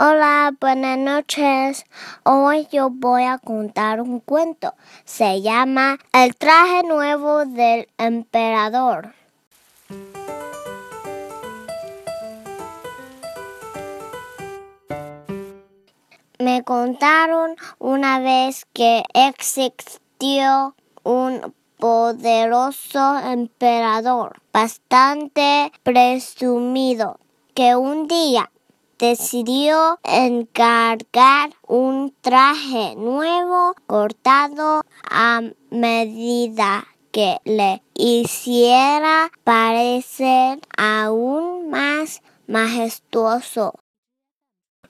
Hola, buenas noches. Hoy yo voy a contar un cuento. Se llama El traje nuevo del emperador. Me contaron una vez que existió un poderoso emperador bastante presumido que un día decidió encargar un traje nuevo cortado a medida que le hiciera parecer aún más majestuoso.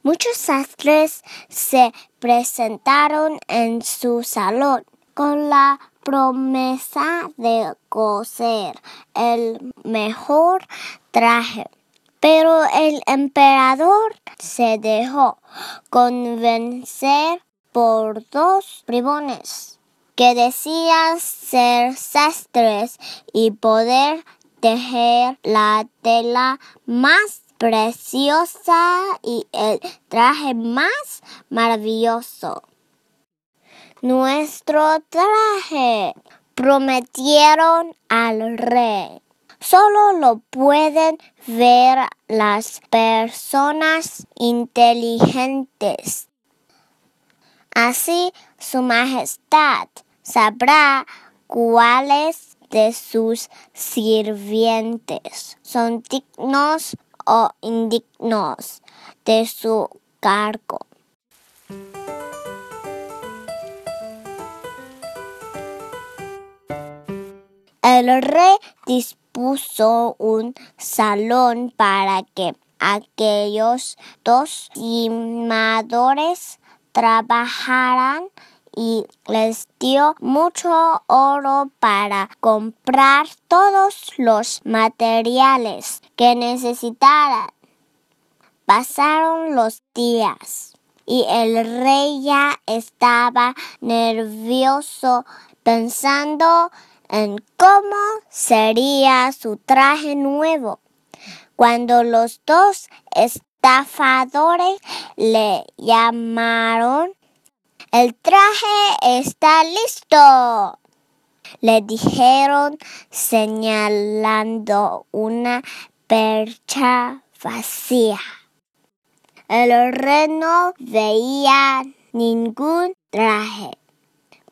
Muchos sastres se presentaron en su salón con la promesa de coser el mejor traje. Pero el emperador se dejó convencer por dos bribones que decían ser sastres y poder tejer la tela más preciosa y el traje más maravilloso. Nuestro traje, prometieron al rey. Solo lo pueden ver las personas inteligentes. Así su majestad sabrá cuáles de sus sirvientes son dignos o indignos de su cargo. El rey un salón para que aquellos dos timadores trabajaran y les dio mucho oro para comprar todos los materiales que necesitaran. Pasaron los días y el rey ya estaba nervioso pensando en cómo sería su traje nuevo. Cuando los dos estafadores le llamaron, el traje está listo. Le dijeron señalando una percha vacía. El rey no veía ningún traje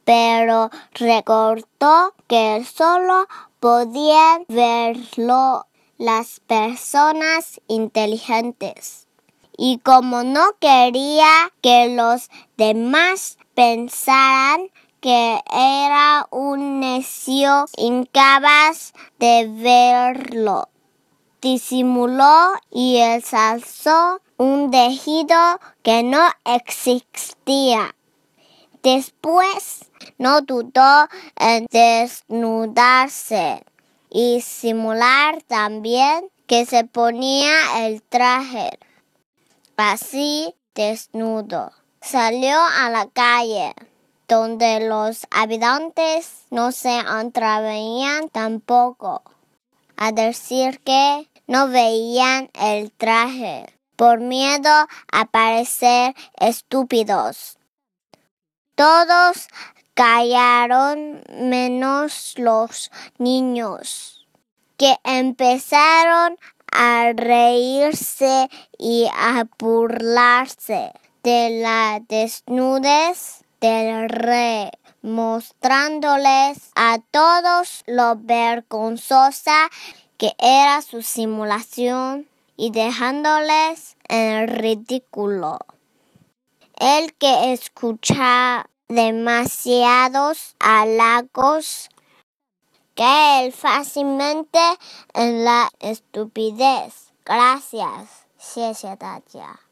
pero recordó que solo podían verlo las personas inteligentes. Y como no quería que los demás pensaran que era un necio incapaz de verlo, disimuló y ensalzó un tejido que no existía. Después no dudó en desnudarse y simular también que se ponía el traje. Así desnudo. Salió a la calle, donde los habitantes no se atrevían tampoco a decir que no veían el traje por miedo a parecer estúpidos. Todos callaron menos los niños, que empezaron a reírse y a burlarse de la desnudez del rey, mostrándoles a todos lo vergonzosa que era su simulación y dejándoles en ridículo. El que escucha demasiados halagos cae fácilmente en la estupidez. Gracias. 谢谢大家。